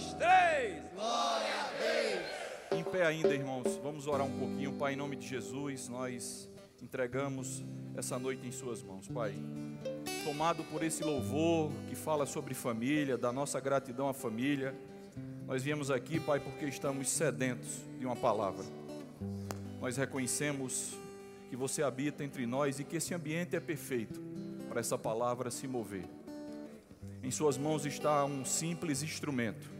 dois, três. Glória a Deus. Em pé ainda, irmãos, vamos orar um pouquinho, Pai, em nome de Jesus, nós entregamos essa noite em Suas mãos, Pai. Tomado por esse louvor que fala sobre família, da nossa gratidão à família, nós viemos aqui, Pai, porque estamos sedentos de uma palavra. Nós reconhecemos que você habita entre nós e que esse ambiente é perfeito para essa palavra se mover. Em Suas mãos está um simples instrumento,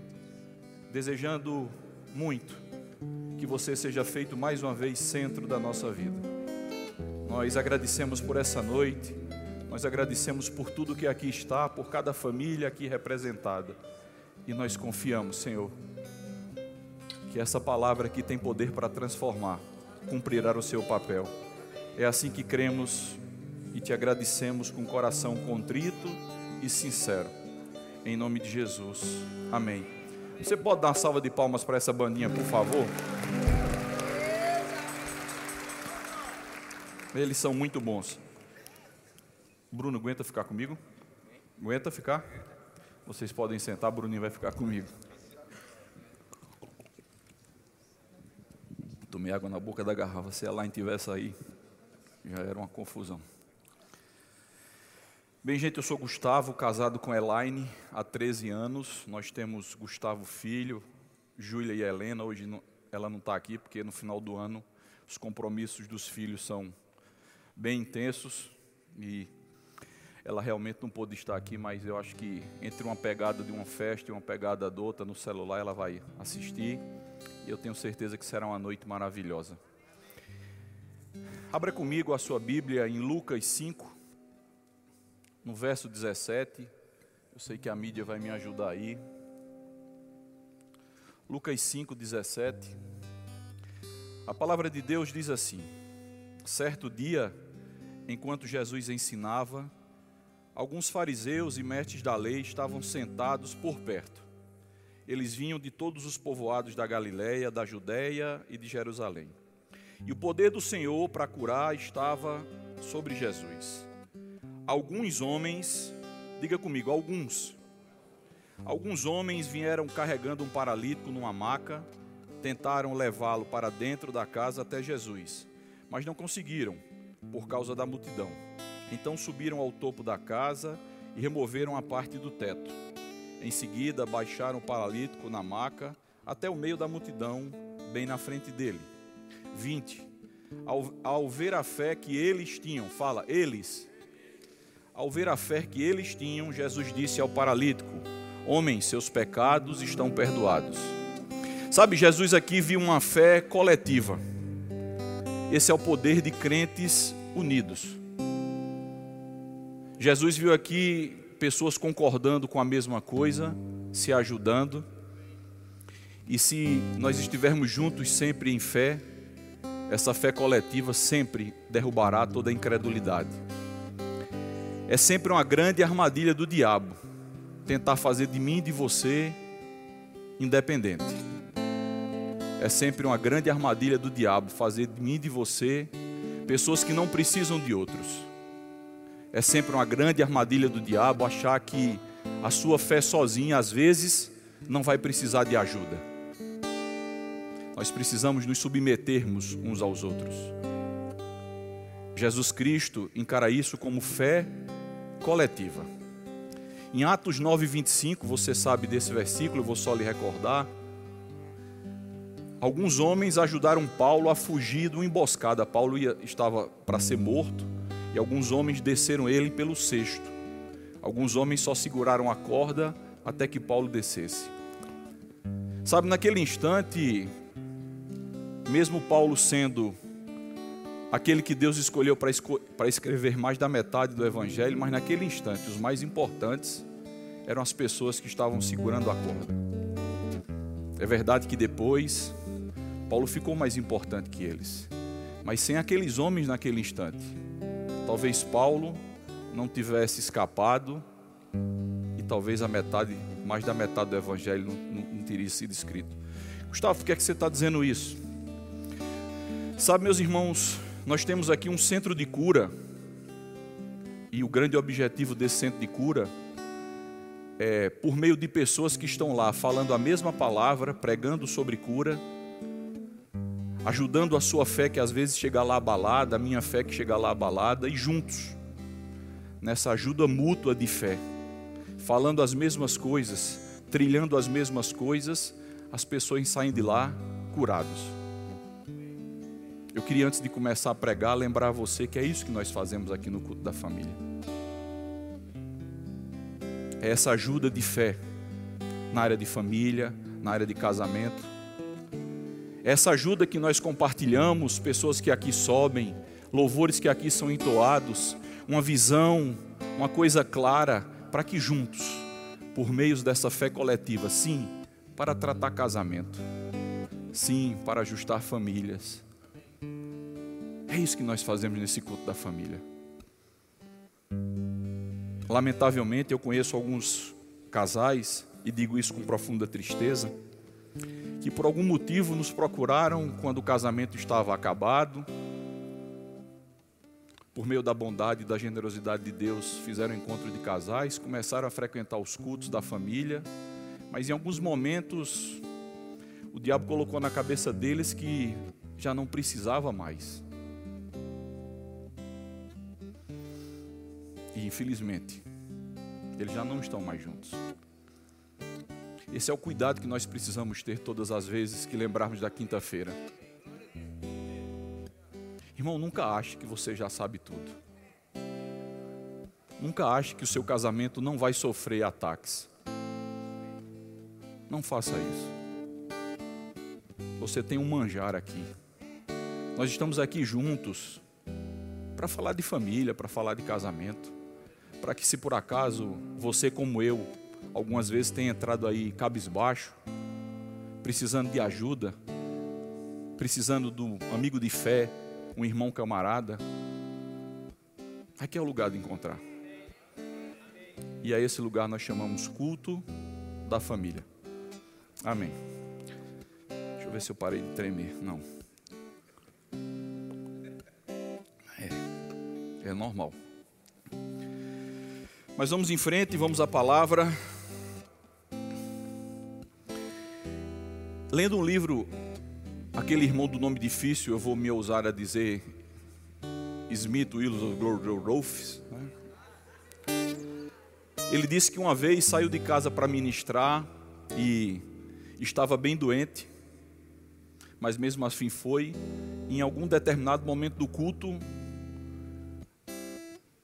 desejando muito que você seja feito mais uma vez centro da nossa vida. Nós agradecemos por essa noite, nós agradecemos por tudo que aqui está, por cada família aqui representada. E nós confiamos, Senhor, que essa palavra aqui tem poder para transformar, cumprirá o seu papel. É assim que cremos e te agradecemos com coração contrito e sincero. Em nome de Jesus. Amém. Você pode dar uma salva de palmas para essa bandinha, por favor? Eles são muito bons. Bruno, aguenta ficar comigo? Aguenta ficar? Vocês podem sentar, Bruninho vai ficar comigo. Tomei água na boca da garrafa. Se a Elaine tivesse aí, já era uma confusão. Bem, gente, eu sou Gustavo, casado com Elaine há 13 anos. Nós temos Gustavo filho, Júlia e Helena. Hoje não, ela não está aqui porque no final do ano os compromissos dos filhos são bem intensos e ela realmente não pôde estar aqui, mas eu acho que entre uma pegada de uma festa e uma pegada da outra no celular ela vai assistir e eu tenho certeza que será uma noite maravilhosa. Abra comigo a sua Bíblia em Lucas 5, no verso 17. Eu sei que a mídia vai me ajudar aí. Lucas 5, 17. A palavra de Deus diz assim: Certo dia, enquanto Jesus ensinava, alguns fariseus e mestres da lei estavam sentados por perto. Eles vinham de todos os povoados da Galiléia, da Judéia e de Jerusalém. E o poder do Senhor para curar estava sobre Jesus. Alguns homens, diga comigo, alguns. Alguns homens vieram carregando um paralítico numa maca, tentaram levá-lo para dentro da casa até Jesus, mas não conseguiram, por causa da multidão. Então subiram ao topo da casa e removeram a parte do teto. Em seguida, baixaram o paralítico na maca até o meio da multidão, bem na frente dele. 20. Ao, ao ver a fé que eles tinham, fala, eles. Ao ver a fé que eles tinham, Jesus disse ao paralítico: Homem, seus pecados estão perdoados. Sabe, Jesus aqui viu uma fé coletiva. Esse é o poder de crentes unidos. Jesus viu aqui pessoas concordando com a mesma coisa, se ajudando. E se nós estivermos juntos sempre em fé, essa fé coletiva sempre derrubará toda a incredulidade. É sempre uma grande armadilha do diabo tentar fazer de mim e de você independente. É sempre uma grande armadilha do diabo fazer de mim e de você pessoas que não precisam de outros. É sempre uma grande armadilha do diabo achar que a sua fé sozinha, às vezes, não vai precisar de ajuda. Nós precisamos nos submetermos uns aos outros. Jesus Cristo encara isso como fé coletiva. Em Atos 9, 25, você sabe desse versículo, eu vou só lhe recordar. Alguns homens ajudaram Paulo a fugir de uma emboscada. Paulo ia, estava para ser morto e alguns homens desceram ele pelo cesto. Alguns homens só seguraram a corda até que Paulo descesse. Sabe, naquele instante, mesmo Paulo sendo aquele que Deus escolheu para esco escrever mais da metade do Evangelho, mas naquele instante, os mais importantes eram as pessoas que estavam segurando a corda. É verdade que depois, Paulo ficou mais importante que eles, mas sem aqueles homens naquele instante, talvez Paulo não tivesse escapado e talvez a metade, mais da metade do Evangelho não, não, não teria sido escrito. Gustavo, por que, é que você está dizendo isso? Sabe, meus irmãos, nós temos aqui um centro de cura, e o grande objetivo desse centro de cura é, por meio de pessoas que estão lá falando a mesma palavra, pregando sobre cura, ajudando a sua fé que às vezes chega lá abalada, a minha fé que chega lá abalada, e juntos, nessa ajuda mútua de fé, falando as mesmas coisas, trilhando as mesmas coisas, as pessoas saem de lá curados. Eu queria, antes de começar a pregar, lembrar você que é isso que nós fazemos aqui no culto da família. É essa ajuda de fé na área de família, na área de casamento. É essa ajuda que nós compartilhamos, pessoas que aqui sobem, louvores que aqui são entoados, uma visão, uma coisa clara, para que juntos, por meios dessa fé coletiva, sim, para tratar casamento, sim, para ajustar famílias, é isso que nós fazemos nesse culto da família. Lamentavelmente, eu conheço alguns casais, e digo isso com profunda tristeza, que por algum motivo nos procuraram quando o casamento estava acabado, por meio da bondade e da generosidade de Deus, fizeram encontro de casais, começaram a frequentar os cultos da família, mas em alguns momentos o diabo colocou na cabeça deles que já não precisava mais. E infelizmente, eles já não estão mais juntos. Esse é o cuidado que nós precisamos ter todas as vezes que lembrarmos da quinta-feira. Irmão, nunca ache que você já sabe tudo. Nunca ache que o seu casamento não vai sofrer ataques. Não faça isso. Você tem um manjar aqui. Nós estamos aqui juntos para falar de família, para falar de casamento para que se por acaso você como eu algumas vezes tenha entrado aí cabisbaixo, precisando de ajuda, precisando do amigo de fé, um irmão camarada, aqui é o lugar de encontrar. E a esse lugar nós chamamos culto da família. Amém. Deixa eu ver se eu parei de tremer. Não. É, é normal. Mas vamos em frente, vamos à palavra. Lendo um livro, aquele irmão do nome difícil, eu vou me ousar a dizer Smith Wilson Rolfs. Né? Ele disse que uma vez saiu de casa para ministrar e estava bem doente, mas mesmo assim foi. Em algum determinado momento do culto,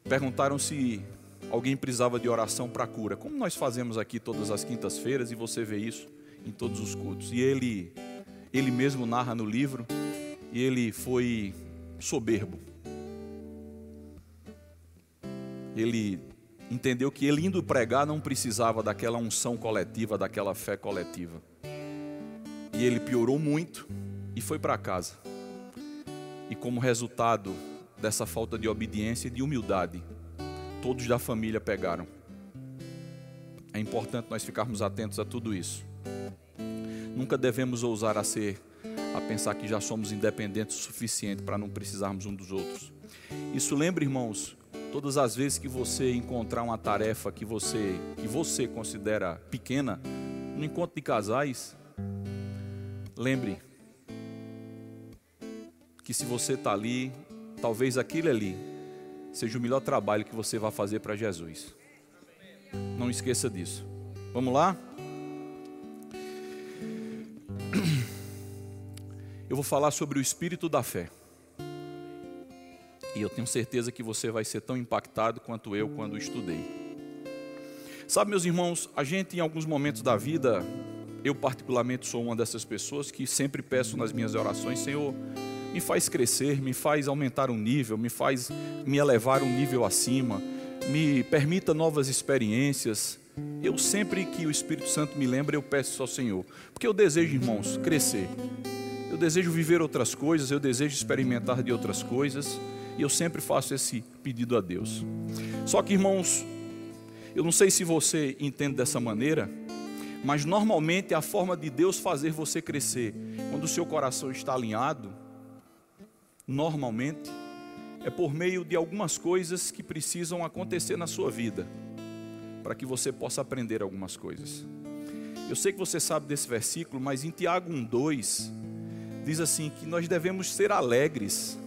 perguntaram se alguém precisava de oração para cura, como nós fazemos aqui todas as quintas-feiras e você vê isso em todos os cultos. E ele, ele mesmo narra no livro, e ele foi soberbo. Ele entendeu que ele indo pregar não precisava daquela unção coletiva, daquela fé coletiva. E ele piorou muito e foi para casa. E como resultado dessa falta de obediência e de humildade, todos da família pegaram. É importante nós ficarmos atentos a tudo isso. Nunca devemos ousar a ser, a pensar que já somos independentes o suficiente para não precisarmos um dos outros. Isso lembra, irmãos, todas as vezes que você encontrar uma tarefa que você, que você considera pequena, no encontro de casais, lembre que se você está ali, talvez aquilo ali seja o melhor trabalho que você vai fazer para Jesus. Não esqueça disso. Vamos lá? Eu vou falar sobre o espírito da fé. E eu tenho certeza que você vai ser tão impactado quanto eu quando estudei. Sabe, meus irmãos, a gente em alguns momentos da vida, eu particularmente sou uma dessas pessoas que sempre peço nas minhas orações, Senhor, me faz crescer, me faz aumentar um nível, me faz me elevar um nível acima, me permita novas experiências. Eu sempre que o Espírito Santo me lembra, eu peço ao Senhor, porque eu desejo, irmãos, crescer. Eu desejo viver outras coisas, eu desejo experimentar de outras coisas, e eu sempre faço esse pedido a Deus. Só que, irmãos, eu não sei se você entende dessa maneira, mas normalmente a forma de Deus fazer você crescer, quando o seu coração está alinhado, normalmente, é por meio de algumas coisas que precisam acontecer na sua vida, para que você possa aprender algumas coisas. Eu sei que você sabe desse versículo, mas em Tiago 1,2 diz assim: que nós devemos ser alegres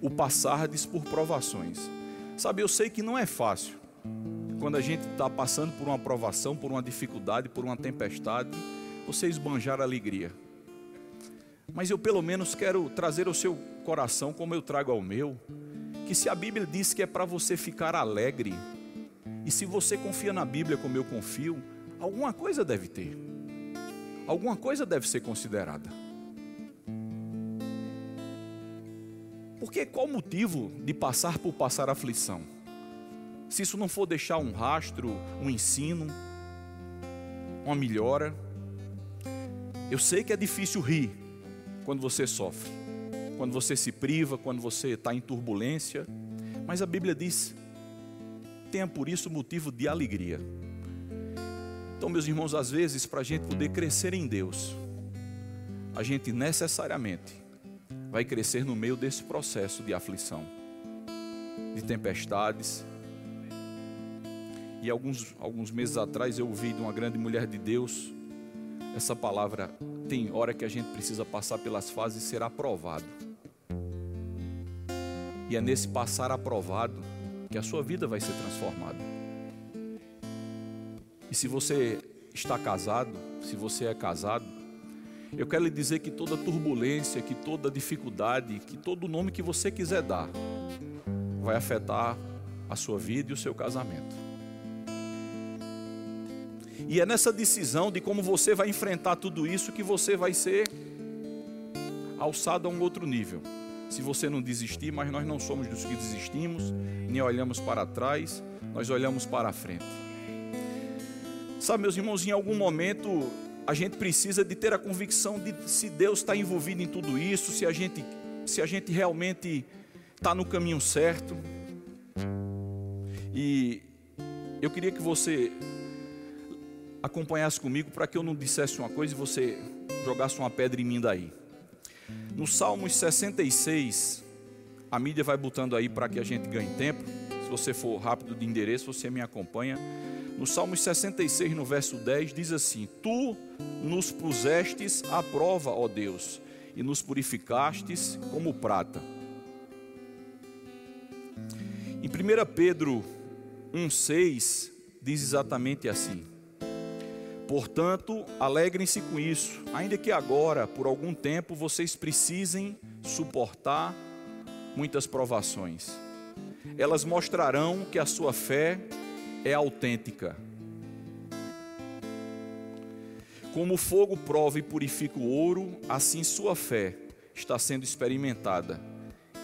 o passardes por provações. Sabe, eu sei que não é fácil quando a gente está passando por uma provação, por uma dificuldade, por uma tempestade, você esbanjar alegria. Mas eu pelo menos quero trazer ao seu coração, como eu trago ao meu, que se a Bíblia diz que é para você ficar alegre, e se você confia na Bíblia como eu confio, alguma coisa deve ter, alguma coisa deve ser considerada. Porque qual o motivo de passar por passar aflição? Se isso não for deixar um rastro, um ensino, uma melhora. Eu sei que é difícil rir quando você sofre, quando você se priva, quando você está em turbulência, mas a Bíblia diz: tenha por isso motivo de alegria. Então, meus irmãos, às vezes, para a gente poder crescer em Deus, a gente necessariamente vai crescer no meio desse processo de aflição, de tempestades. E alguns, alguns meses atrás eu ouvi de uma grande mulher de Deus essa palavra. Tem hora que a gente precisa passar pelas fases e ser aprovado. E é nesse passar aprovado que a sua vida vai ser transformada. E se você está casado, se você é casado, eu quero lhe dizer que toda turbulência, que toda dificuldade, que todo nome que você quiser dar, vai afetar a sua vida e o seu casamento. E é nessa decisão de como você vai enfrentar tudo isso que você vai ser alçado a um outro nível. Se você não desistir, mas nós não somos dos que desistimos, nem olhamos para trás, nós olhamos para a frente. Sabe, meus irmãos, em algum momento a gente precisa de ter a convicção de se Deus está envolvido em tudo isso, se a gente, se a gente realmente está no caminho certo. E eu queria que você acompanhasse comigo para que eu não dissesse uma coisa e você jogasse uma pedra em mim daí. No Salmos 66, a mídia vai botando aí para que a gente ganhe tempo. Se você for rápido de endereço, você me acompanha. No Salmos 66, no verso 10, diz assim: Tu nos pusestes à prova, ó Deus, e nos purificastes como prata. Em 1 Pedro 1,6 diz exatamente assim: Portanto, alegrem-se com isso, ainda que agora, por algum tempo, vocês precisem suportar muitas provações. Elas mostrarão que a sua fé é autêntica. Como o fogo prova e purifica o ouro, assim sua fé está sendo experimentada,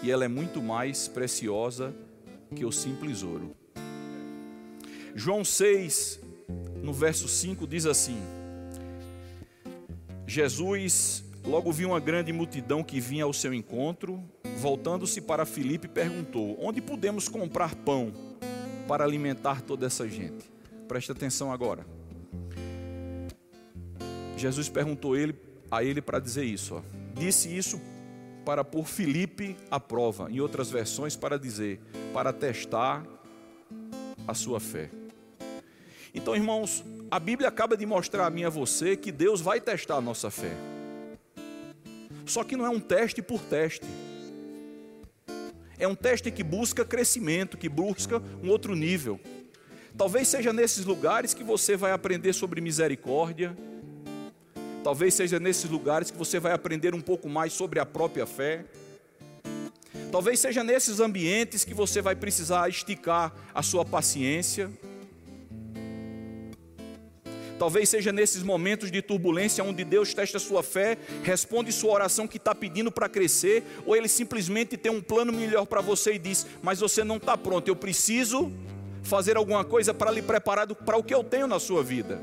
e ela é muito mais preciosa que o simples ouro. João 6, no verso 5, diz assim: Jesus logo viu uma grande multidão que vinha ao seu encontro, voltando-se para Filipe, perguntou: Onde podemos comprar pão para alimentar toda essa gente? Preste atenção agora. Jesus perguntou ele, a ele para dizer isso. Ó. Disse isso para pôr Filipe à prova, em outras versões, para dizer, para testar a sua fé. Então, irmãos, a Bíblia acaba de mostrar a mim e a você que Deus vai testar a nossa fé. Só que não é um teste por teste. É um teste que busca crescimento, que busca um outro nível. Talvez seja nesses lugares que você vai aprender sobre misericórdia. Talvez seja nesses lugares que você vai aprender um pouco mais sobre a própria fé. Talvez seja nesses ambientes que você vai precisar esticar a sua paciência. Talvez seja nesses momentos de turbulência onde Deus testa sua fé, responde sua oração que está pedindo para crescer, ou Ele simplesmente tem um plano melhor para você e diz: Mas você não está pronto, eu preciso fazer alguma coisa para lhe preparar para o que eu tenho na sua vida.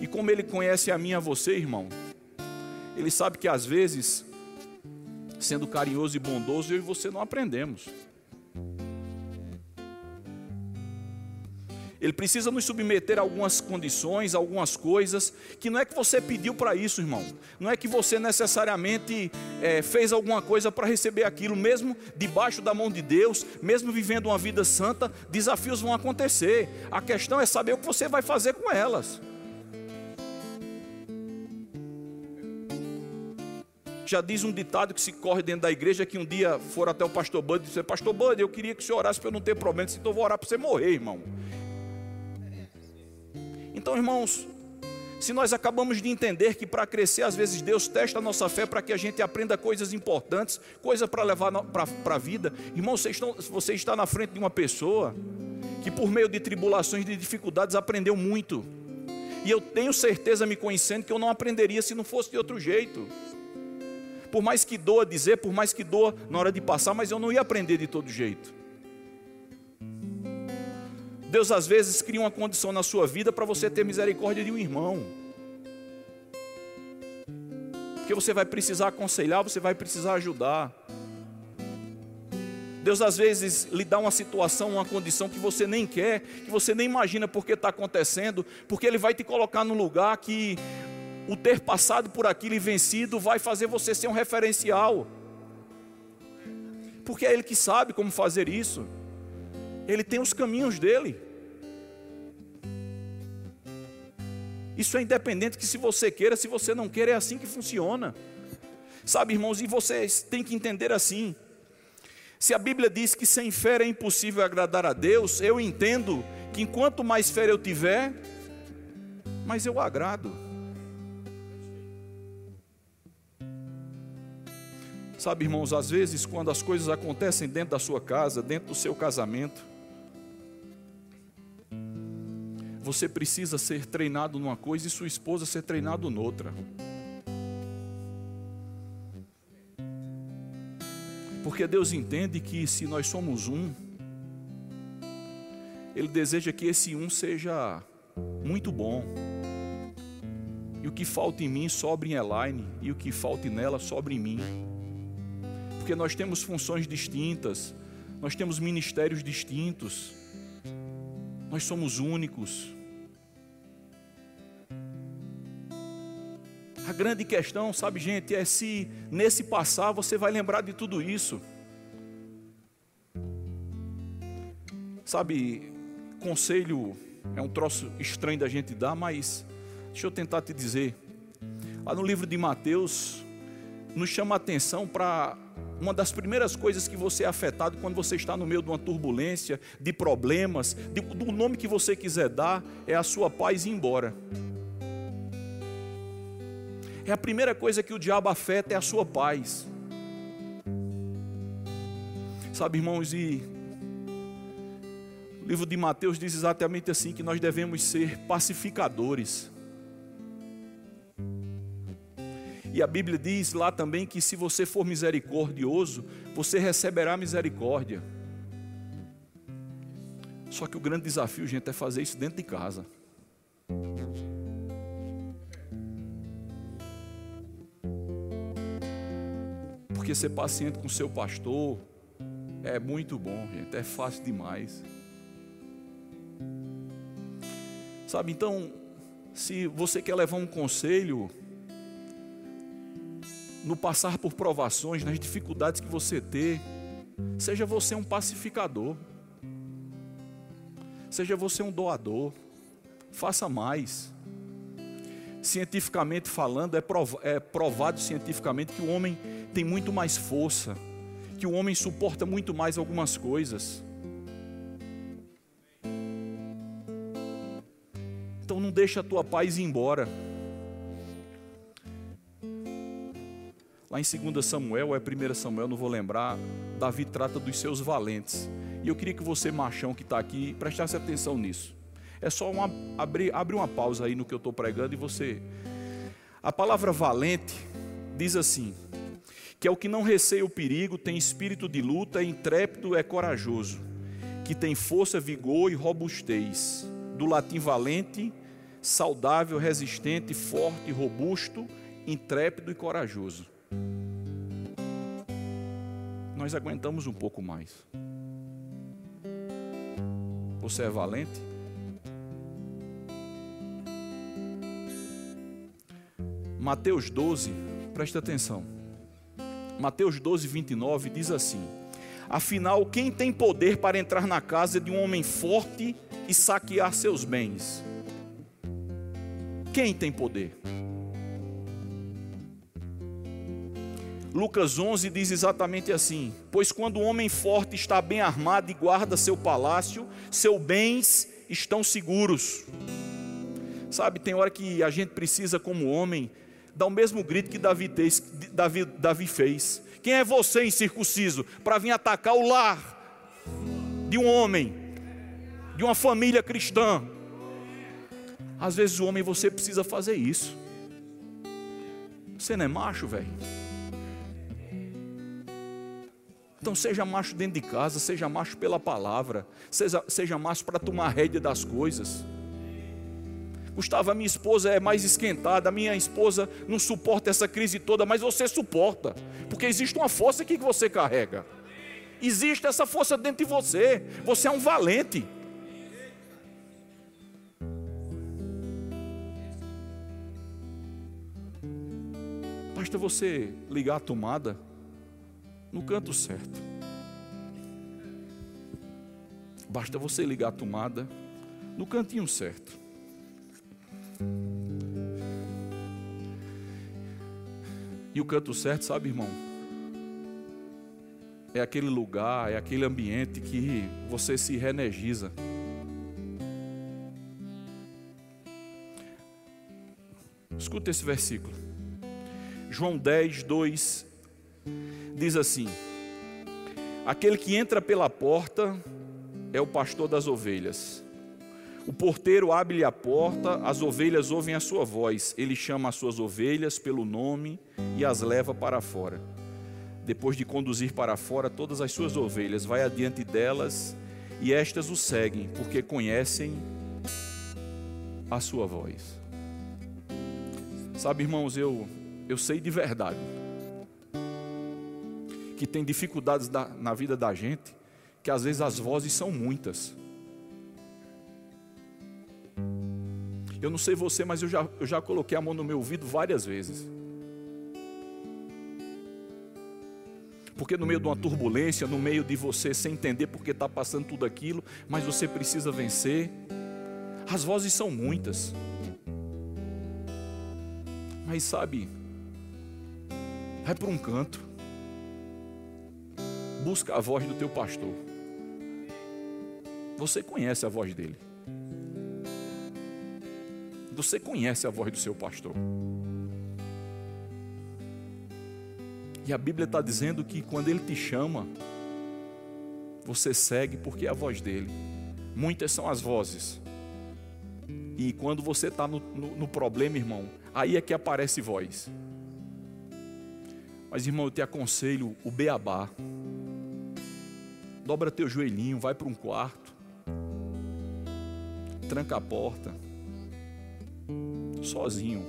E como Ele conhece a mim e a você, irmão, Ele sabe que às vezes, sendo carinhoso e bondoso, eu e você não aprendemos. Ele precisa nos submeter a algumas condições, algumas coisas, que não é que você pediu para isso, irmão. Não é que você necessariamente é, fez alguma coisa para receber aquilo, mesmo debaixo da mão de Deus, mesmo vivendo uma vida santa, desafios vão acontecer. A questão é saber o que você vai fazer com elas. Já diz um ditado que se corre dentro da igreja que um dia for até o pastor Bud e disse: Pastor Bud, eu queria que o senhor orasse para eu não ter problema. Então eu vou orar para você morrer, irmão. Então, irmãos, se nós acabamos de entender que para crescer, às vezes Deus testa a nossa fé para que a gente aprenda coisas importantes, coisas para levar para a vida. Irmão, você você está na frente de uma pessoa que, por meio de tribulações, de dificuldades, aprendeu muito. E eu tenho certeza, me conhecendo, que eu não aprenderia se não fosse de outro jeito por mais que doa dizer, por mais que doa na hora de passar, mas eu não ia aprender de todo jeito. Deus às vezes cria uma condição na sua vida para você ter misericórdia de um irmão. Porque você vai precisar aconselhar, você vai precisar ajudar. Deus às vezes lhe dá uma situação, uma condição que você nem quer, que você nem imagina porque está acontecendo, porque Ele vai te colocar no lugar que o ter passado por aquilo e vencido vai fazer você ser um referencial. Porque é Ele que sabe como fazer isso. Ele tem os caminhos dele. Isso é independente que se você queira, se você não quer, é assim que funciona. Sabe, irmãos, e vocês têm que entender assim. Se a Bíblia diz que sem fé é impossível agradar a Deus, eu entendo que enquanto mais fé eu tiver, mais eu agrado. Sabe, irmãos, às vezes quando as coisas acontecem dentro da sua casa, dentro do seu casamento, você precisa ser treinado numa coisa e sua esposa ser treinado noutra. Porque Deus entende que se nós somos um, Ele deseja que esse um seja muito bom. E o que falta em mim sobre em Elaine, e o que falta nela sobre em mim porque nós temos funções distintas, nós temos ministérios distintos, nós somos únicos. A grande questão, sabe, gente, é se nesse passar você vai lembrar de tudo isso. Sabe, conselho é um troço estranho da gente dar, mas deixa eu tentar te dizer. Lá no livro de Mateus, nos chama a atenção para uma das primeiras coisas que você é afetado quando você está no meio de uma turbulência, de problemas, de, do nome que você quiser dar, é a sua paz ir embora. É a primeira coisa que o diabo afeta é a sua paz. Sabe, irmãos, e o livro de Mateus diz exatamente assim que nós devemos ser pacificadores. E a Bíblia diz lá também que se você for misericordioso, você receberá misericórdia. Só que o grande desafio, gente, é fazer isso dentro de casa. Porque ser paciente com seu pastor é muito bom, gente, é fácil demais. Sabe, então, se você quer levar um conselho, no passar por provações, nas dificuldades que você ter, seja você um pacificador, seja você um doador, faça mais. Cientificamente falando, é, é provado cientificamente que o homem tem muito mais força, que o homem suporta muito mais algumas coisas. Então não deixa a tua paz ir embora. Lá em 2 Samuel, ou é 1 Samuel, não vou lembrar, Davi trata dos seus valentes. E eu queria que você, machão que está aqui, prestasse atenção nisso. É só uma, abrir, abrir uma pausa aí no que eu estou pregando e você. A palavra valente diz assim: que é o que não receia o perigo, tem espírito de luta, é intrépido, é corajoso, que tem força, vigor e robustez. Do latim valente, saudável, resistente, forte, robusto, intrépido e corajoso. Nós aguentamos um pouco mais. Você é valente? Mateus 12, presta atenção. Mateus 12, 29 diz assim: Afinal, quem tem poder para entrar na casa de um homem forte e saquear seus bens? Quem tem poder? Lucas 11 diz exatamente assim: Pois quando o homem forte está bem armado e guarda seu palácio, seus bens estão seguros. Sabe, tem hora que a gente precisa, como homem, dar o mesmo grito que Davi, Davi, Davi fez: Quem é você, incircunciso, para vir atacar o lar de um homem, de uma família cristã? Às vezes, o homem, você precisa fazer isso. Você não é macho, velho? Então seja macho dentro de casa, seja macho pela palavra, seja, seja macho para tomar rédea das coisas. Gustavo, a minha esposa é mais esquentada, a minha esposa não suporta essa crise toda, mas você suporta, porque existe uma força aqui que você carrega. Existe essa força dentro de você. Você é um valente. Basta você ligar a tomada no canto certo. Basta você ligar a tomada no cantinho certo. E o canto certo, sabe, irmão? É aquele lugar, é aquele ambiente que você se reenergiza. Escuta esse versículo. João 10, 2 diz assim: Aquele que entra pela porta é o pastor das ovelhas. O porteiro abre-lhe a porta, as ovelhas ouvem a sua voz. Ele chama as suas ovelhas pelo nome e as leva para fora. Depois de conduzir para fora todas as suas ovelhas, vai adiante delas e estas o seguem, porque conhecem a sua voz. Sabe, irmãos, eu eu sei de verdade que tem dificuldades da, na vida da gente, que às vezes as vozes são muitas. Eu não sei você, mas eu já, eu já coloquei a mão no meu ouvido várias vezes. Porque no meio de uma turbulência, no meio de você sem entender porque está passando tudo aquilo, mas você precisa vencer. As vozes são muitas. Mas sabe, vai para um canto busca a voz do teu pastor. Você conhece a voz dele. Você conhece a voz do seu pastor. E a Bíblia está dizendo que quando ele te chama, você segue porque é a voz dele. Muitas são as vozes. E quando você está no, no, no, problema, irmão, aí é que aparece voz. Mas, irmão, eu te aconselho o beabá dobra teu joelhinho, vai para um quarto, tranca a porta, sozinho,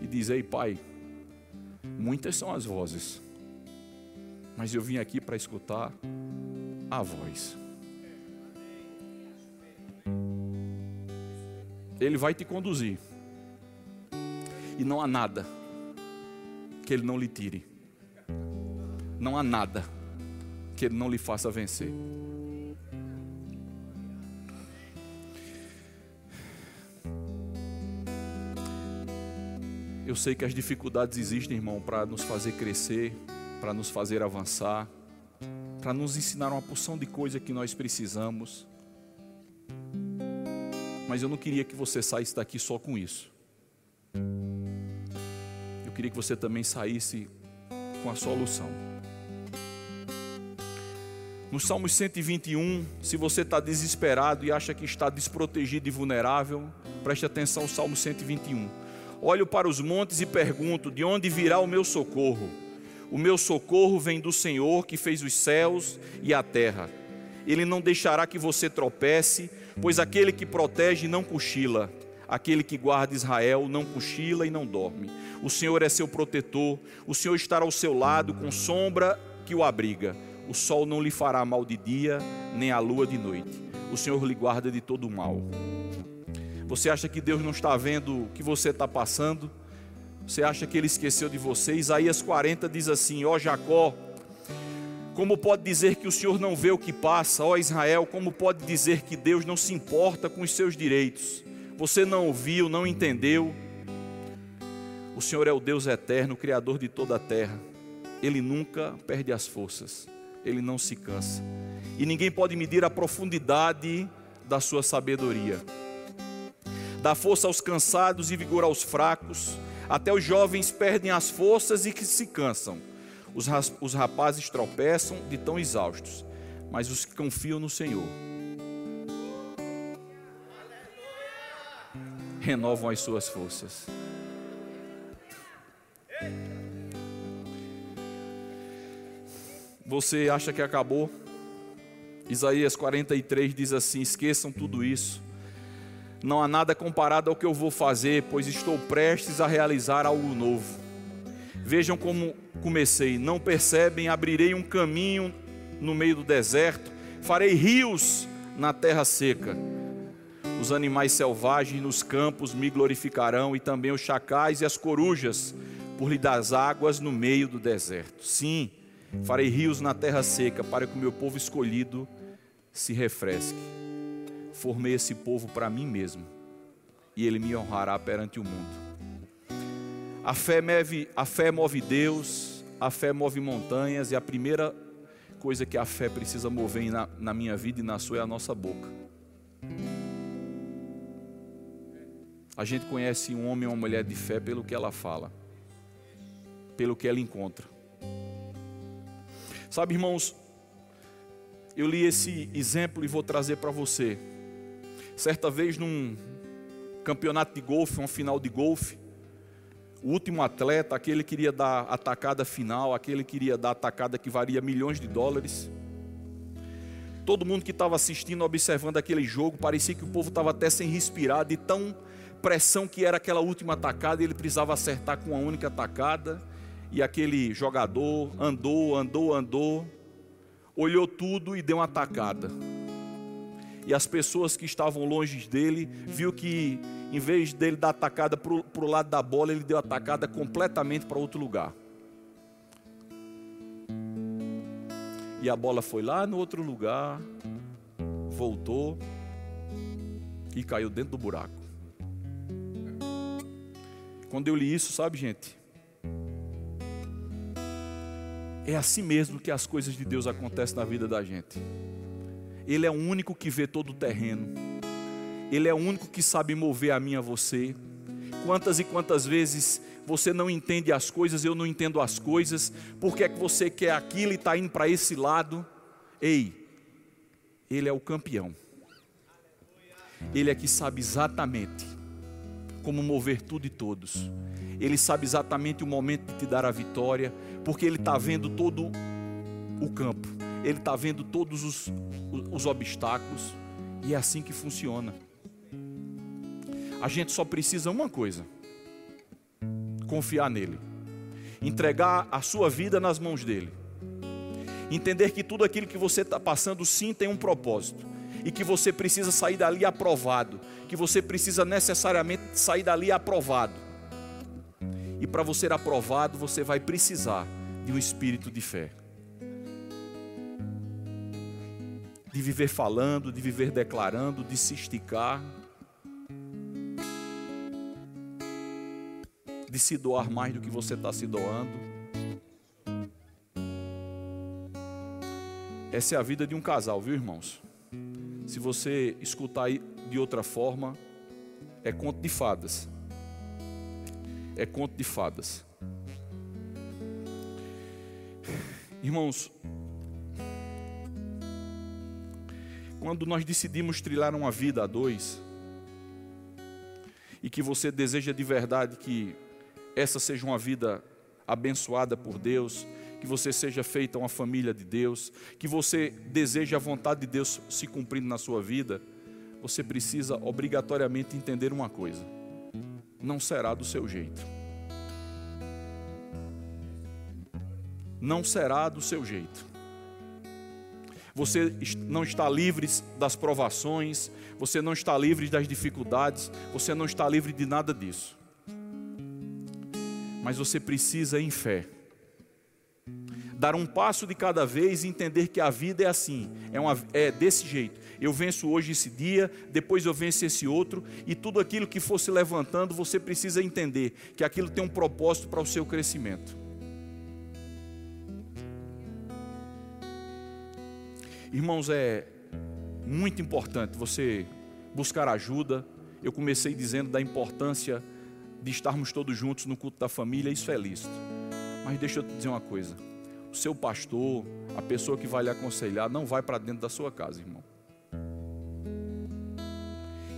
e diz: Ei, pai, muitas são as vozes, mas eu vim aqui para escutar a voz. Ele vai te conduzir, e não há nada que ele não lhe tire, não há nada que Ele não lhe faça vencer. Eu sei que as dificuldades existem, irmão, para nos fazer crescer, para nos fazer avançar, para nos ensinar uma porção de coisa que nós precisamos. Mas eu não queria que você saísse daqui só com isso. Eu queria que você também saísse com a solução. No Salmo 121, se você está desesperado e acha que está desprotegido e vulnerável, preste atenção ao Salmo 121. Olho para os montes e pergunto: de onde virá o meu socorro? O meu socorro vem do Senhor que fez os céus e a terra. Ele não deixará que você tropece, pois aquele que protege não cochila. Aquele que guarda Israel não cochila e não dorme. O Senhor é seu protetor, o Senhor estará ao seu lado com sombra que o abriga o sol não lhe fará mal de dia, nem a lua de noite. O Senhor lhe guarda de todo mal. Você acha que Deus não está vendo o que você está passando? Você acha que ele esqueceu de você? Isaías 40 diz assim: Ó Jacó, como pode dizer que o Senhor não vê o que passa? Ó Israel, como pode dizer que Deus não se importa com os seus direitos? Você não ouviu, não entendeu. O Senhor é o Deus eterno, Criador de toda a terra. Ele nunca perde as forças, ele não se cansa. E ninguém pode medir a profundidade da sua sabedoria. Dá força aos cansados e vigor aos fracos. Até os jovens perdem as forças e que se cansam os, os rapazes tropeçam de tão exaustos, mas os que confiam no Senhor renovam as suas forças. Você acha que acabou? Isaías 43 diz assim: esqueçam tudo isso. Não há nada comparado ao que eu vou fazer, pois estou prestes a realizar algo novo. Vejam como comecei. Não percebem? Abrirei um caminho no meio do deserto, farei rios na terra seca. Os animais selvagens nos campos me glorificarão, e também os chacais e as corujas, por lhe das águas no meio do deserto. Sim, farei rios na terra seca, para que o meu povo escolhido se refresque. Formei esse povo para mim mesmo, e ele me honrará perante o mundo. A fé, move, a fé move Deus, a fé move montanhas, e a primeira coisa que a fé precisa mover na, na minha vida e na sua é a nossa boca. A gente conhece um homem ou uma mulher de fé pelo que ela fala, pelo que ela encontra. Sabe, irmãos, eu li esse exemplo e vou trazer para você. Certa vez num campeonato de golfe, uma final de golfe, o último atleta, aquele que queria dar a tacada final, aquele que queria dar a tacada que varia milhões de dólares. Todo mundo que estava assistindo, observando aquele jogo, parecia que o povo estava até sem respirar, de tão pressão que era aquela última tacada, ele precisava acertar com uma única tacada. E aquele jogador andou, andou, andou, olhou tudo e deu uma tacada. E as pessoas que estavam longe dele viu que em vez dele dar a tacada para o lado da bola, ele deu a tacada completamente para outro lugar. E a bola foi lá no outro lugar, voltou e caiu dentro do buraco. Quando eu li isso, sabe, gente? É assim mesmo que as coisas de Deus acontecem na vida da gente. Ele é o único que vê todo o terreno. Ele é o único que sabe mover a mim a você. Quantas e quantas vezes você não entende as coisas, eu não entendo as coisas, porque é que você quer aquilo e está indo para esse lado? Ei, Ele é o campeão. Ele é que sabe exatamente como mover tudo e todos. Ele sabe exatamente o momento de te dar a vitória, porque Ele está vendo todo o campo, Ele está vendo todos os, os obstáculos, e é assim que funciona. A gente só precisa uma coisa: confiar nele, entregar a sua vida nas mãos dele, entender que tudo aquilo que você está passando sim tem um propósito e que você precisa sair dali aprovado, que você precisa necessariamente sair dali aprovado. E para você ser aprovado, você vai precisar de um espírito de fé. De viver falando, de viver declarando, de se esticar. de se doar mais do que você está se doando. Essa é a vida de um casal, viu, irmãos? Se você escutar de outra forma, é conto de fadas. É conto de fadas. Irmãos, quando nós decidimos trilhar uma vida a dois, e que você deseja de verdade que essa seja uma vida abençoada por Deus, que você seja feita uma família de Deus, que você deseje a vontade de Deus se cumprindo na sua vida, você precisa obrigatoriamente entender uma coisa: não será do seu jeito. Não será do seu jeito. Você não está livre das provações, você não está livre das dificuldades, você não está livre de nada disso. mas você precisa, em fé, dar um passo de cada vez e entender que a vida é assim, é, uma, é desse jeito. Eu venço hoje esse dia, depois eu venço esse outro, e tudo aquilo que for se levantando, você precisa entender que aquilo tem um propósito para o seu crescimento. Irmãos, é muito importante você buscar ajuda. Eu comecei dizendo da importância de estarmos todos juntos no culto da família, isso é lícito. Mas deixa eu te dizer uma coisa: o seu pastor, a pessoa que vai lhe aconselhar, não vai para dentro da sua casa, irmão.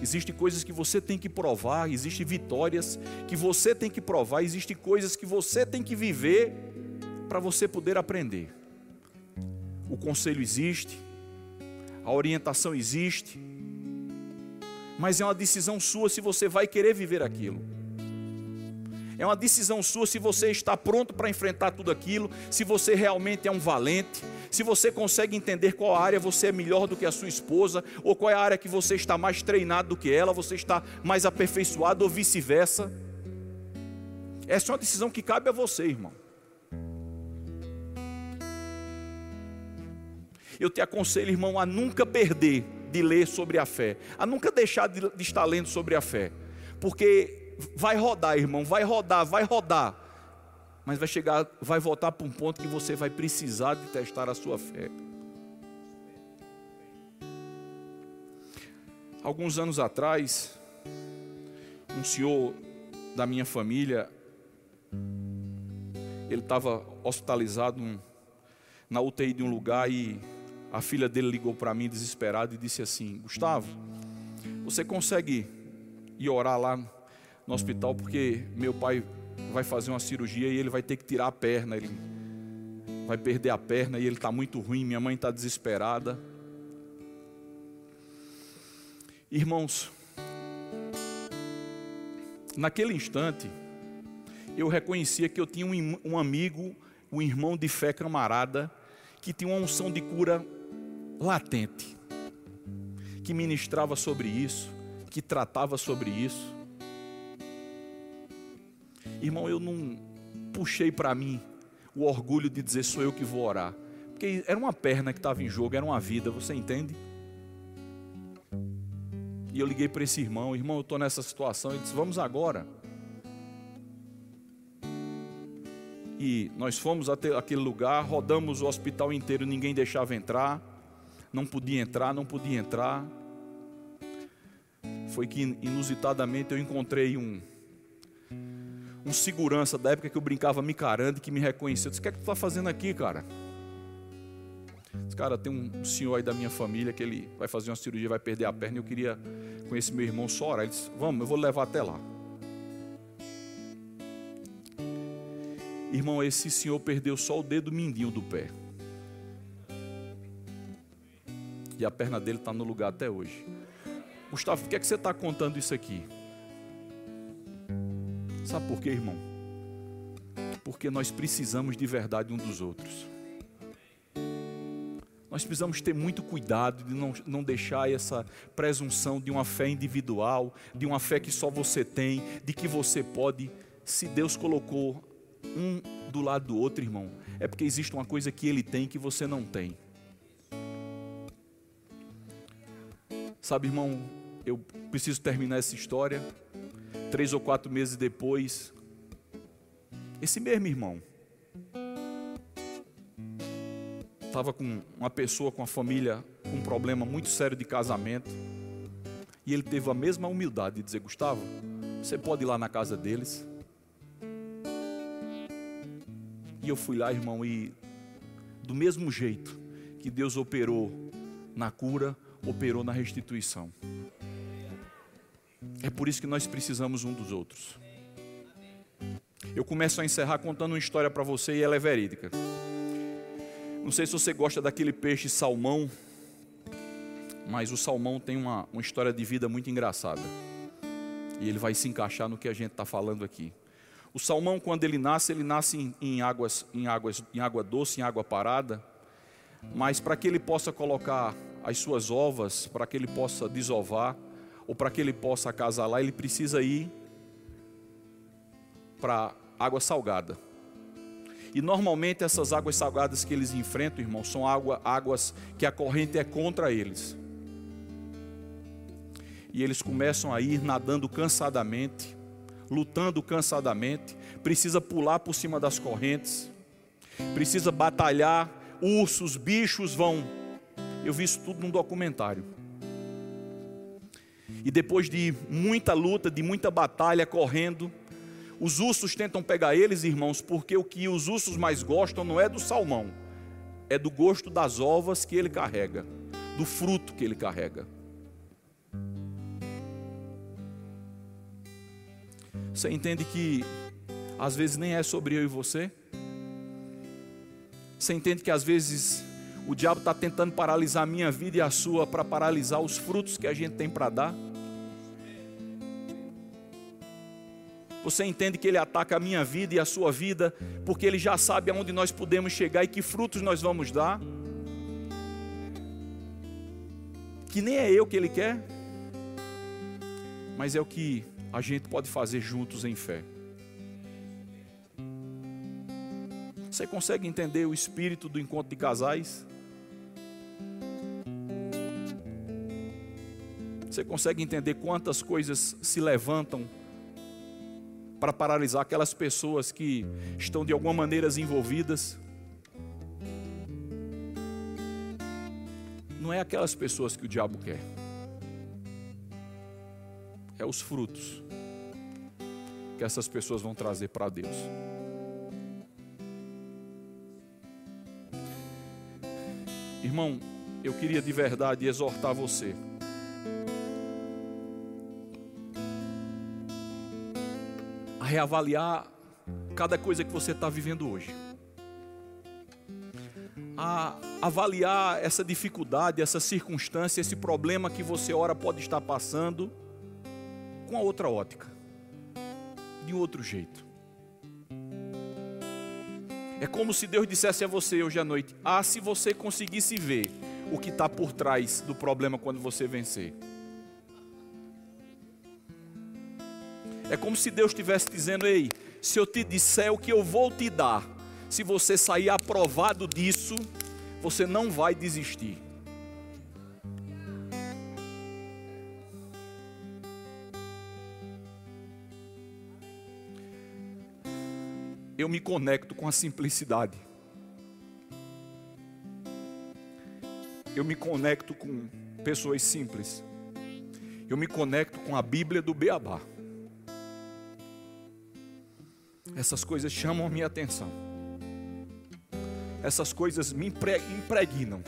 Existem coisas que você tem que provar, existem vitórias que você tem que provar, existem coisas que você tem que viver para você poder aprender. O conselho existe, a orientação existe, mas é uma decisão sua se você vai querer viver aquilo. É uma decisão sua se você está pronto para enfrentar tudo aquilo, se você realmente é um valente, se você consegue entender qual área você é melhor do que a sua esposa, ou qual é a área que você está mais treinado do que ela, você está mais aperfeiçoado ou vice-versa. Essa é uma decisão que cabe a você, irmão. Eu te aconselho, irmão, a nunca perder de ler sobre a fé, a nunca deixar de, de estar lendo sobre a fé, porque vai rodar, irmão, vai rodar, vai rodar, mas vai chegar, vai voltar para um ponto que você vai precisar de testar a sua fé. Alguns anos atrás, um senhor da minha família, ele estava hospitalizado na UTI de um lugar e a filha dele ligou para mim desesperada e disse assim: Gustavo, você consegue ir orar lá no hospital porque meu pai vai fazer uma cirurgia e ele vai ter que tirar a perna, ele vai perder a perna e ele está muito ruim, minha mãe está desesperada. Irmãos, naquele instante, eu reconhecia que eu tinha um, um amigo, um irmão de fé camarada, que tinha uma unção de cura latente, que ministrava sobre isso, que tratava sobre isso. Irmão, eu não puxei para mim o orgulho de dizer sou eu que vou orar, porque era uma perna que estava em jogo, era uma vida, você entende? E eu liguei para esse irmão, irmão, eu estou nessa situação. Ele disse: Vamos agora. E nós fomos até aquele lugar, rodamos o hospital inteiro, ninguém deixava entrar não podia entrar, não podia entrar. Foi que inusitadamente eu encontrei um um segurança da época que eu brincava micarando que me reconheceu. Disse: O que é que tu está fazendo aqui, cara? Disse, cara, tem um senhor aí da minha família que ele vai fazer uma cirurgia, vai perder a perna. E eu queria esse meu irmão só orar. Ele disse: Vamos, eu vou levar até lá. Irmão, esse senhor perdeu só o dedo mindinho do pé. E a perna dele está no lugar até hoje. Gustavo, por que, é que você está contando isso aqui? Sabe por quê, irmão? Porque nós precisamos de verdade um dos outros. Nós precisamos ter muito cuidado de não, não deixar essa presunção de uma fé individual, de uma fé que só você tem, de que você pode. Se Deus colocou um do lado do outro, irmão, é porque existe uma coisa que ele tem que você não tem. Sabe, irmão, eu preciso terminar essa história. Três ou quatro meses depois, esse mesmo irmão estava com uma pessoa, com a família, com um problema muito sério de casamento. E ele teve a mesma humildade de dizer: Gustavo, você pode ir lá na casa deles. E eu fui lá, irmão, e do mesmo jeito que Deus operou na cura, operou na restituição. É por isso que nós precisamos um dos outros. Eu começo a encerrar contando uma história para você e ela é verídica. Não sei se você gosta daquele peixe salmão, mas o salmão tem uma, uma história de vida muito engraçada. E ele vai se encaixar no que a gente está falando aqui. O salmão, quando ele nasce, ele nasce em, em, águas, em, águas, em água doce, em água parada. Mas para que ele possa colocar as suas ovas, para que ele possa desovar, ou para que ele possa acasalar, ele precisa ir para água salgada. E normalmente essas águas salgadas que eles enfrentam, irmão, são água, águas que a corrente é contra eles. E eles começam a ir nadando cansadamente, lutando cansadamente, precisa pular por cima das correntes, precisa batalhar, ursos, bichos vão. Eu vi isso tudo num documentário. E depois de muita luta, de muita batalha correndo, os ursos tentam pegar eles, irmãos, porque o que os ursos mais gostam não é do salmão, é do gosto das ovas que ele carrega, do fruto que ele carrega. Você entende que às vezes nem é sobre eu e você? Você entende que às vezes o diabo está tentando paralisar a minha vida e a sua para paralisar os frutos que a gente tem para dar? Você entende que ele ataca a minha vida e a sua vida, porque ele já sabe aonde nós podemos chegar e que frutos nós vamos dar? Que nem é eu que ele quer, mas é o que a gente pode fazer juntos em fé. Você consegue entender o espírito do encontro de casais? Você consegue entender quantas coisas se levantam para paralisar aquelas pessoas que estão de alguma maneira envolvidas. Não é aquelas pessoas que o diabo quer, é os frutos que essas pessoas vão trazer para Deus. Irmão, eu queria de verdade exortar você a reavaliar cada coisa que você está vivendo hoje. A avaliar essa dificuldade, essa circunstância, esse problema que você ora pode estar passando com a outra ótica, de outro jeito. É como se Deus dissesse a você hoje à noite: Ah, se você conseguisse ver o que está por trás do problema quando você vencer. É como se Deus estivesse dizendo: Ei, se eu te disser o que eu vou te dar, se você sair aprovado disso, você não vai desistir. Eu me conecto com a simplicidade. Eu me conecto com pessoas simples. Eu me conecto com a Bíblia do Beabá essas coisas chamam a minha atenção. Essas coisas me impregnam.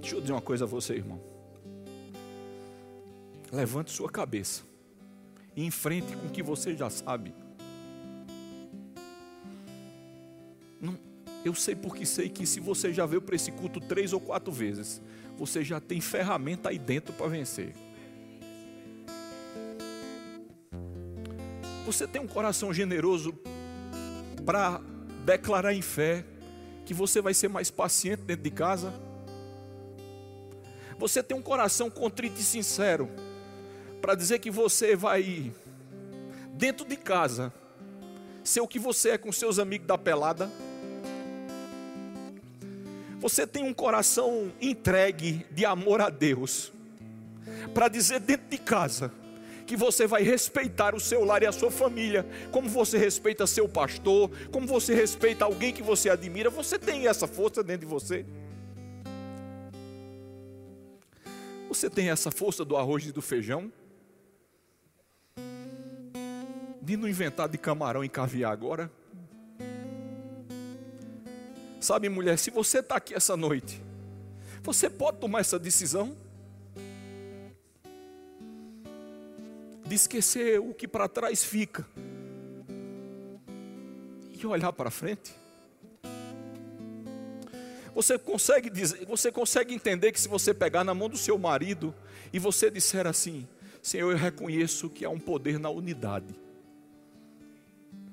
Deixa eu dizer uma coisa a você, irmão. Levante sua cabeça e enfrente com o que você já sabe. Não, eu sei porque sei que se você já veio para esse culto três ou quatro vezes, você já tem ferramenta aí dentro para vencer. Você tem um coração generoso para declarar em fé que você vai ser mais paciente dentro de casa? Você tem um coração contrito e sincero para dizer que você vai dentro de casa ser o que você é com seus amigos da pelada? Você tem um coração entregue de amor a Deus para dizer dentro de casa que você vai respeitar o seu lar e a sua família, como você respeita seu pastor, como você respeita alguém que você admira. Você tem essa força dentro de você? Você tem essa força do arroz e do feijão? De não inventar de camarão e caviar agora? Sabe, mulher, se você está aqui essa noite, você pode tomar essa decisão? De esquecer o que para trás fica e olhar para frente. Você consegue dizer, você consegue entender que se você pegar na mão do seu marido e você disser assim: Senhor, eu reconheço que há um poder na unidade.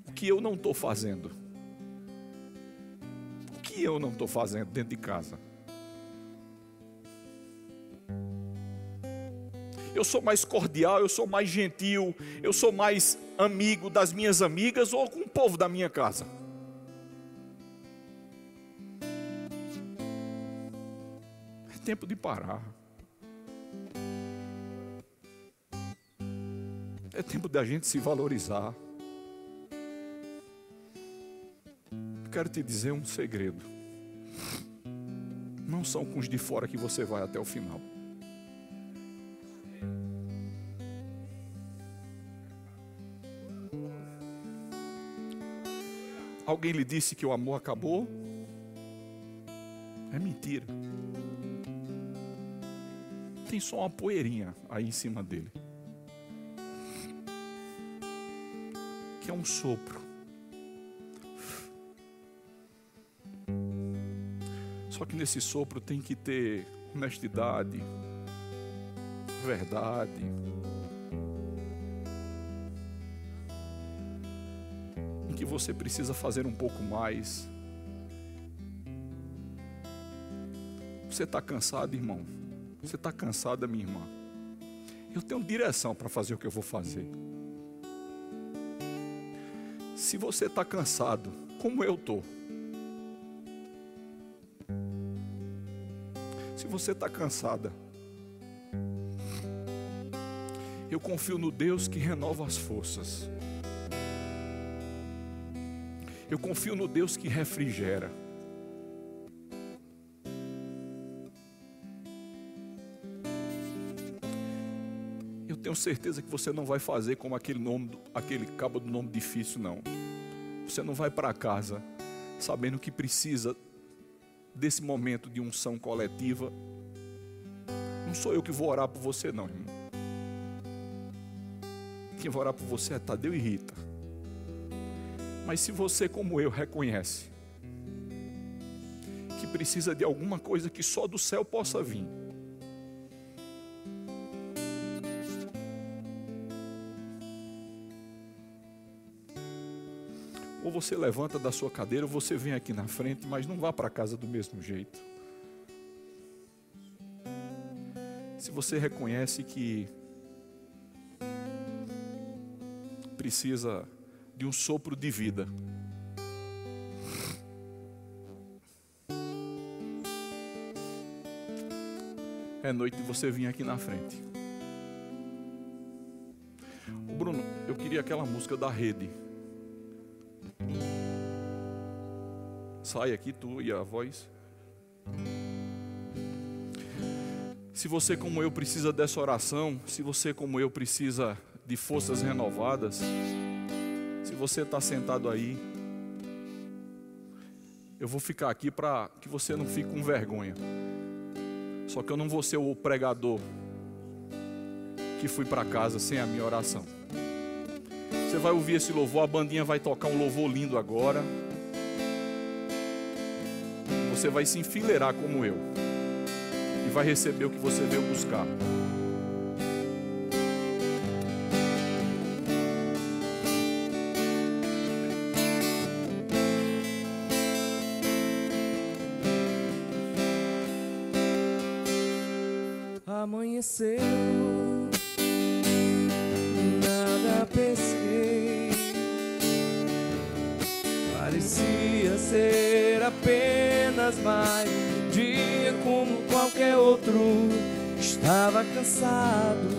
O que eu não estou fazendo? O que eu não estou fazendo dentro de casa? Eu sou mais cordial, eu sou mais gentil, eu sou mais amigo das minhas amigas ou com o povo da minha casa? É tempo de parar. É tempo da gente se valorizar. Quero te dizer um segredo. Não são com os de fora que você vai até o final. Alguém lhe disse que o amor acabou? É mentira. Tem só uma poeirinha aí em cima dele. Que é um sopro. Só que nesse sopro tem que ter honestidade, verdade, você precisa fazer um pouco mais. Você está cansado, irmão? Você está cansada, minha irmã? Eu tenho direção para fazer o que eu vou fazer. Se você está cansado, como eu estou, se você está cansada, eu confio no Deus que renova as forças. Eu confio no Deus que refrigera. Eu tenho certeza que você não vai fazer como aquele nome, aquele cabo do nome difícil, não. Você não vai para casa sabendo que precisa desse momento de unção coletiva. Não sou eu que vou orar por você, não, irmão. Quem vai orar por você é Tadeu e Rita. Mas se você, como eu, reconhece que precisa de alguma coisa que só do céu possa vir, ou você levanta da sua cadeira, ou você vem aqui na frente, mas não vá para casa do mesmo jeito. Se você reconhece que precisa de um sopro de vida. É noite de você vir aqui na frente. Bruno, eu queria aquela música da rede. Sai aqui tu e a voz. Se você, como eu, precisa dessa oração, se você, como eu, precisa de forças renovadas, você está sentado aí, eu vou ficar aqui para que você não fique com vergonha. Só que eu não vou ser o pregador que fui para casa sem a minha oração. Você vai ouvir esse louvor, a bandinha vai tocar um louvor lindo agora. Você vai se enfileirar como eu e vai receber o que você veio buscar. Um dia como qualquer outro. Estava cansado,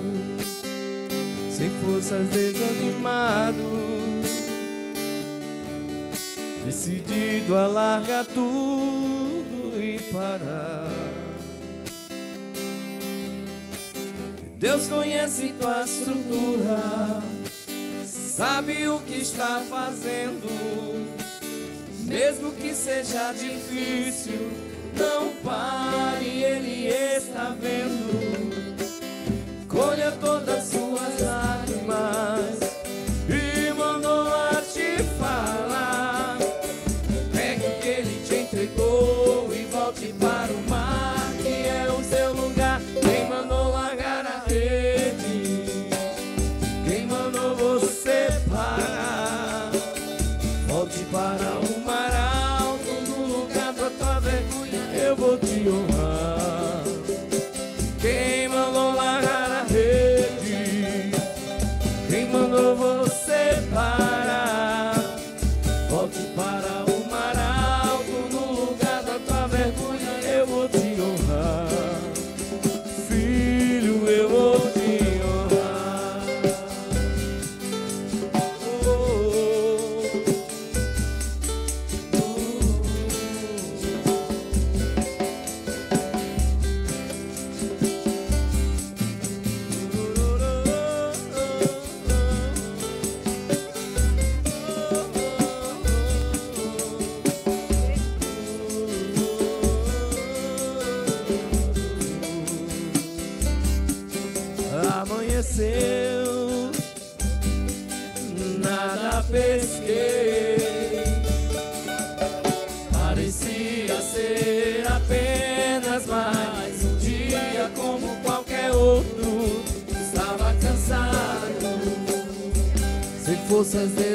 sem forças, desanimado, decidido a largar tudo e parar. Deus conhece tua estrutura, sabe o que está fazendo, mesmo que seja difícil, sem forças